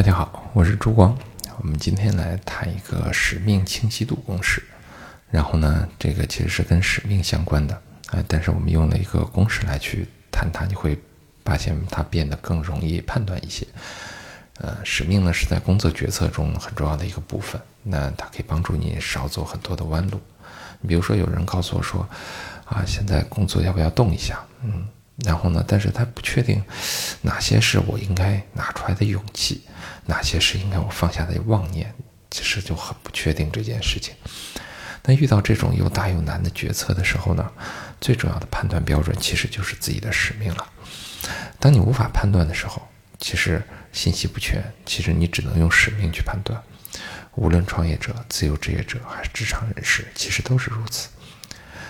大家好，我是朱光。我们今天来谈一个使命清晰度公式。然后呢，这个其实是跟使命相关的啊，但是我们用了一个公式来去谈它，你会发现它变得更容易判断一些。呃，使命呢是在工作决策中很重要的一个部分，那它可以帮助你少走很多的弯路。比如说，有人告诉我说，啊，现在工作要不要动一下？嗯，然后呢，但是他不确定哪些是我应该拿出来的勇气，哪些是应该我放下的妄念，其实就很不确定这件事情。那遇到这种又大又难的决策的时候呢，最重要的判断标准其实就是自己的使命了。当你无法判断的时候，其实信息不全，其实你只能用使命去判断。无论创业者、自由职业者还是职场人士，其实都是如此。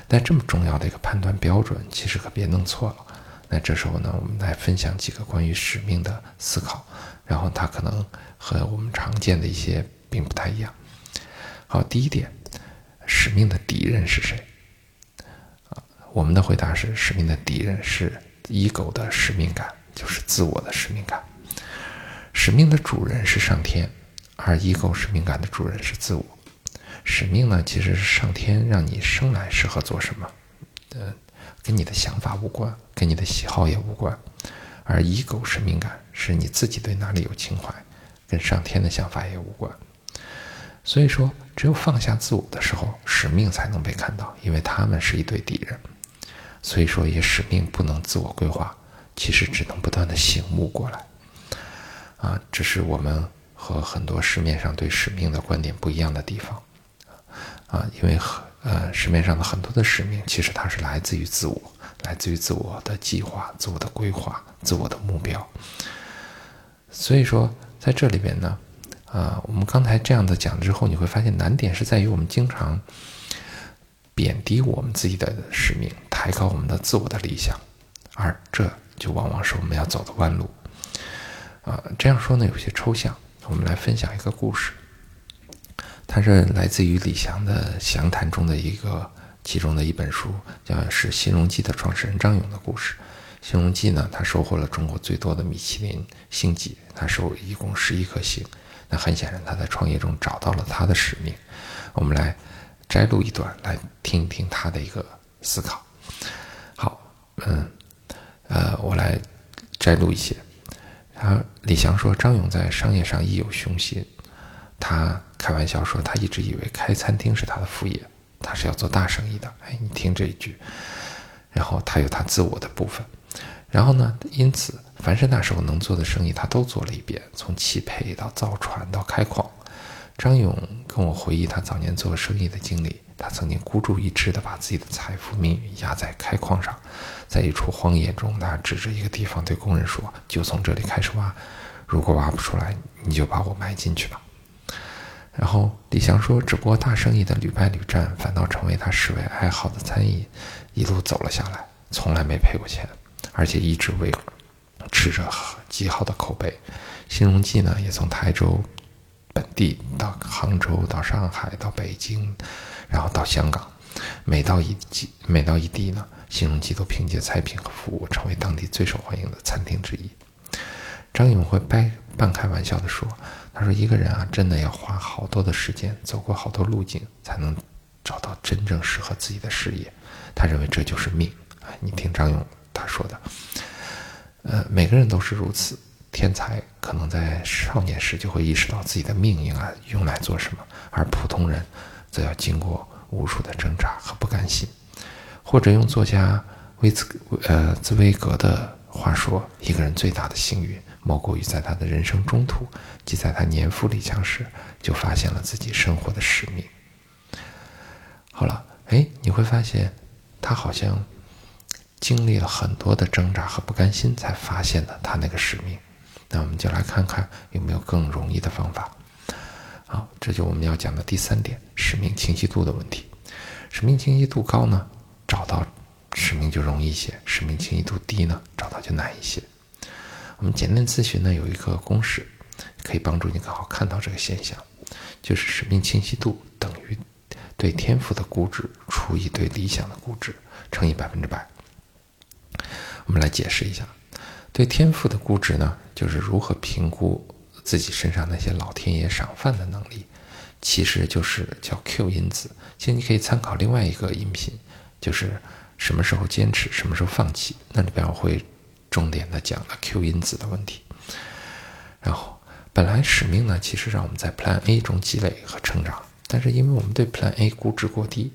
但这么重要的一个判断标准，其实可别弄错了。那这时候呢，我们来分享几个关于使命的思考，然后它可能和我们常见的一些并不太一样。好，第一点。使命的敌人是谁？啊，我们的回答是：使命的敌人是 ego 的使命感，就是自我的使命感。使命的主人是上天，而 ego 使命感的主人是自我。使命呢，其实是上天让你生来适合做什么，呃，跟你的想法无关，跟你的喜好也无关。而 ego 使命感是你自己对哪里有情怀，跟上天的想法也无关。所以说，只有放下自我的时候，使命才能被看到，因为他们是一对敌人。所以说，也使命不能自我规划，其实只能不断的醒悟过来。啊，这是我们和很多市面上对使命的观点不一样的地方。啊，因为很呃，市面上的很多的使命，其实它是来自于自我，来自于自我的计划、自我的规划、自我的目标。所以说，在这里边呢。啊，我们刚才这样的讲之后，你会发现难点是在于我们经常贬低我们自己的使命，抬高我们的自我的理想，而这就往往是我们要走的弯路。啊，这样说呢有些抽象，我们来分享一个故事，它是来自于李翔的详谈中的一个其中的一本书，叫是《新荣记》的创始人张勇的故事。新荣记呢，他收获了中国最多的米其林星级，他收一共十一颗星。那很显然，他在创业中找到了他的使命。我们来摘录一段，来听一听他的一个思考。好，嗯，呃，我来摘录一些。他李翔说，张勇在商业上亦有雄心。他开玩笑说，他一直以为开餐厅是他的副业，他是要做大生意的。哎，你听这一句。然后他有他自我的部分。然后呢，因此。凡是那时候能做的生意，他都做了一遍，从汽配到造船到开矿。张勇跟我回忆他早年做生意的经历，他曾经孤注一掷地把自己的财富命运压在开矿上，在一处荒野中，他指着一个地方对工人说：“就从这里开始挖，如果挖不出来，你就把我埋进去吧。”然后李翔说：“只不过大生意的屡败屡战，反倒成为他视为爱好的餐饮，一路走了下来，从来没赔过钱，而且一直为。”吃着极好的口碑，新荣记呢也从台州本地到杭州，到上海，到北京，然后到香港，每到一季，每到一地呢，新荣记都凭借菜品和服务，成为当地最受欢迎的餐厅之一。张勇会掰半开玩笑地说：“他说一个人啊，真的要花好多的时间，走过好多路径，才能找到真正适合自己的事业。他认为这就是命。哎，你听张勇他说的。”呃，每个人都是如此。天才可能在少年时就会意识到自己的命应啊用来做什么，而普通人则要经过无数的挣扎和不甘心。或者用作家威兹呃茨威格的话说，一个人最大的幸运，莫过于在他的人生中途，即在他年富力强时，就发现了自己生活的使命。好了，哎，你会发现，他好像。经历了很多的挣扎和不甘心，才发现了他那个使命。那我们就来看看有没有更容易的方法。好，这就我们要讲的第三点：使命清晰度的问题。使命清晰度高呢，找到使命就容易一些；使命清晰度低呢，找到就难一些。我们简单咨询呢有一个公式，可以帮助你更好看到这个现象，就是使命清晰度等于对天赋的估值除以对理想的估值乘以百分之百。我们来解释一下，对天赋的估值呢，就是如何评估自己身上那些老天爷赏饭的能力，其实就是叫 Q 因子。其实你可以参考另外一个音频，就是什么时候坚持，什么时候放弃。那里边我会重点的讲了 Q 因子的问题。然后，本来使命呢，其实让我们在 Plan A 中积累和成长，但是因为我们对 Plan A 估值过低，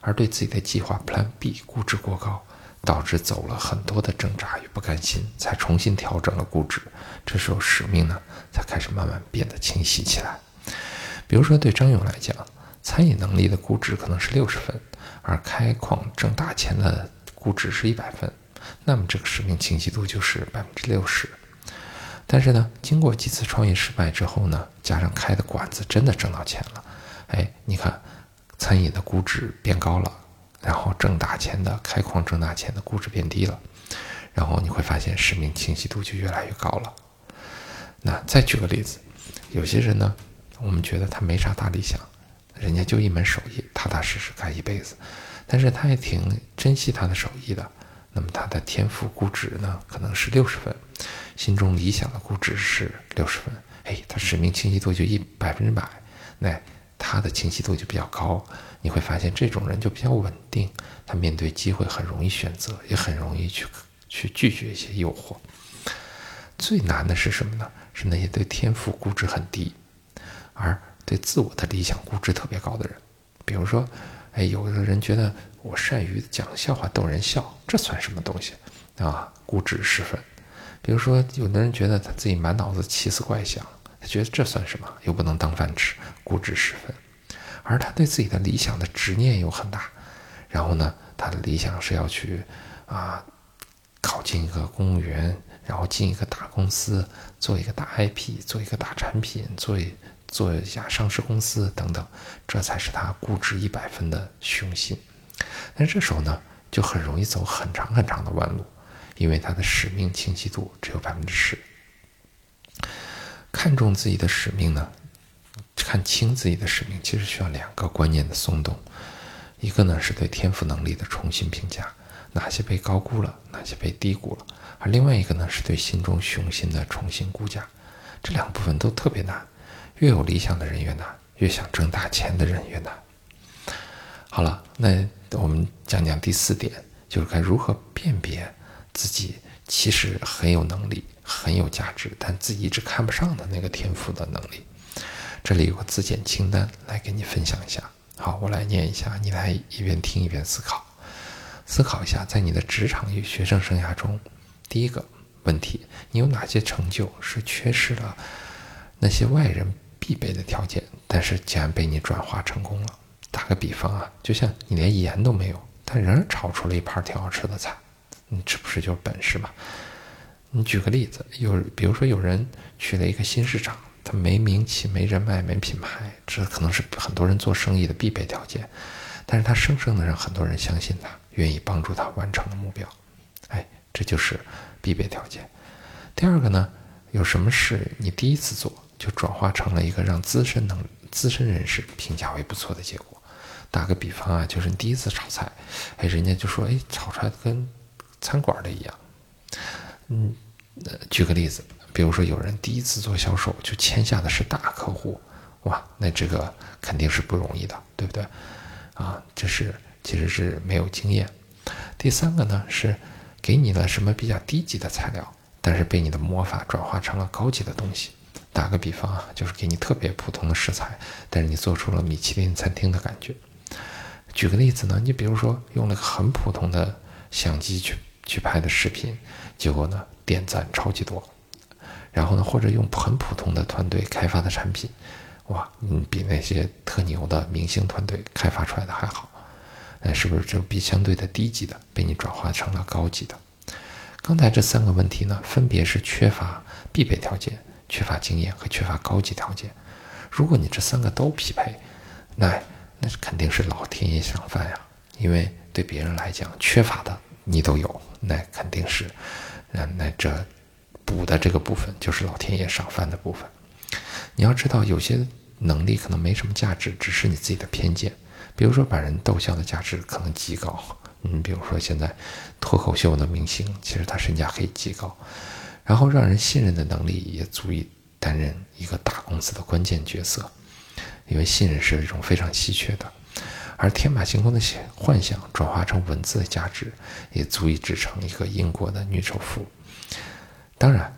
而对自己的计划 Plan B 估值过高。导致走了很多的挣扎与不甘心，才重新调整了估值。这时候使命呢，才开始慢慢变得清晰起来。比如说，对张勇来讲，餐饮能力的估值可能是六十分，而开矿挣大钱的估值是一百分，那么这个使命清晰度就是百分之六十。但是呢，经过几次创业失败之后呢，加上开的馆子真的挣到钱了，哎，你看，餐饮的估值变高了。然后挣大钱的开矿挣大钱的估值变低了，然后你会发现使命清晰度就越来越高了。那再举个例子，有些人呢，我们觉得他没啥大理想，人家就一门手艺，踏踏实实干一辈子，但是他也挺珍惜他的手艺的。那么他的天赋估值呢，可能是六十分，心中理想的估值是六十分，哎，他使命清晰度就一百分之百，那。他的清晰度就比较高，你会发现这种人就比较稳定，他面对机会很容易选择，也很容易去去拒绝一些诱惑。最难的是什么呢？是那些对天赋估值很低，而对自我的理想估值特别高的人。比如说，哎，有的人觉得我善于讲笑话逗人笑，这算什么东西啊？估值十分。比如说，有的人觉得他自己满脑子奇思怪想。他觉得这算什么？又不能当饭吃，估值十分。而他对自己的理想的执念又很大。然后呢，他的理想是要去啊，考进一个公务员，然后进一个大公司，做一个大 IP，做一个大产品，做一做一家上市公司等等，这才是他估值一百分的雄心。但这时候呢，就很容易走很长很长的弯路，因为他的使命清晰度只有百分之十。看重自己的使命呢？看清自己的使命，其实需要两个观念的松动。一个呢是对天赋能力的重新评价，哪些被高估了，哪些被低估了；而另外一个呢是对心中雄心的重新估价。这两部分都特别难，越有理想的人越难，越想挣大钱的人越难。好了，那我们讲讲第四点，就是该如何辨别自己其实很有能力。很有价值，但自己一直看不上的那个天赋的能力。这里有个自检清单，来给你分享一下。好，我来念一下，你来一边听一边思考。思考一下，在你的职场与学生生涯中，第一个问题，你有哪些成就是缺失了那些外人必备的条件，但是竟然被你转化成功了？打个比方啊，就像你连盐都没有，但仍然炒出了一盘挺好吃的菜，你这不是就是本事吗？你举个例子，有比如说有人去了一个新市场，他没名气、没人脉、没品牌，这可能是很多人做生意的必备条件。但是他生生的让很多人相信他，愿意帮助他完成了目标。哎，这就是必备条件。第二个呢，有什么事你第一次做就转化成了一个让资深能资深人士评价为不错的结果？打个比方啊，就是你第一次炒菜，哎，人家就说，哎，炒出来跟餐馆的一样。嗯，呃，举个例子，比如说有人第一次做销售就签下的是大客户，哇，那这个肯定是不容易的，对不对？啊，这是其实是没有经验。第三个呢是给你了什么比较低级的材料，但是被你的魔法转化成了高级的东西。打个比方啊，就是给你特别普通的食材，但是你做出了米其林餐厅的感觉。举个例子呢，你比如说用了个很普通的相机去。去拍的视频，结果呢点赞超级多，然后呢或者用很普通的团队开发的产品，哇，你，比那些特牛的明星团队开发出来的还好，那是不是就比相对的低级的被你转化成了高级的？刚才这三个问题呢，分别是缺乏必备条件、缺乏经验和缺乏高级条件。如果你这三个都匹配，那那是肯定是老天爷赏饭呀，因为对别人来讲缺乏的你都有。那肯定是，那那这补的这个部分就是老天爷赏饭的部分。你要知道，有些能力可能没什么价值，只是你自己的偏见。比如说，把人逗笑的价值可能极高。嗯，比如说现在脱口秀的明星，其实他身价可以极高。然后让人信任的能力也足以担任一个大公司的关键角色，因为信任是一种非常稀缺的。而天马行空的幻想转化成文字的价值，也足以支撑一个英国的女首富。当然，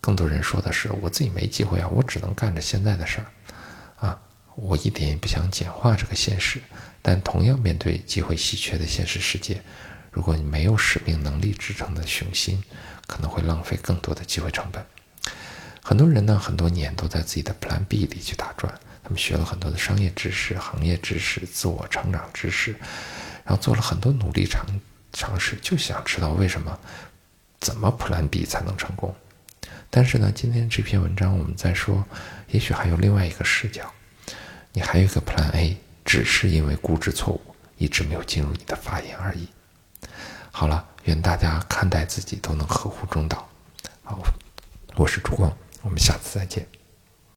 更多人说的是我自己没机会啊，我只能干着现在的事儿啊。我一点也不想简化这个现实，但同样面对机会稀缺的现实世界，如果你没有使命能力支撑的雄心，可能会浪费更多的机会成本。很多人呢，很多年都在自己的 Plan B 里去打转。他们学了很多的商业知识、行业知识、自我成长知识，然后做了很多努力尝尝试，就想知道为什么、怎么 Plan B 才能成功。但是呢，今天这篇文章我们在说，也许还有另外一个视角，你还有一个 Plan A，只是因为估值错误，一直没有进入你的发言而已。好了，愿大家看待自己都能合乎中道。好，我是朱光，我们下次再见。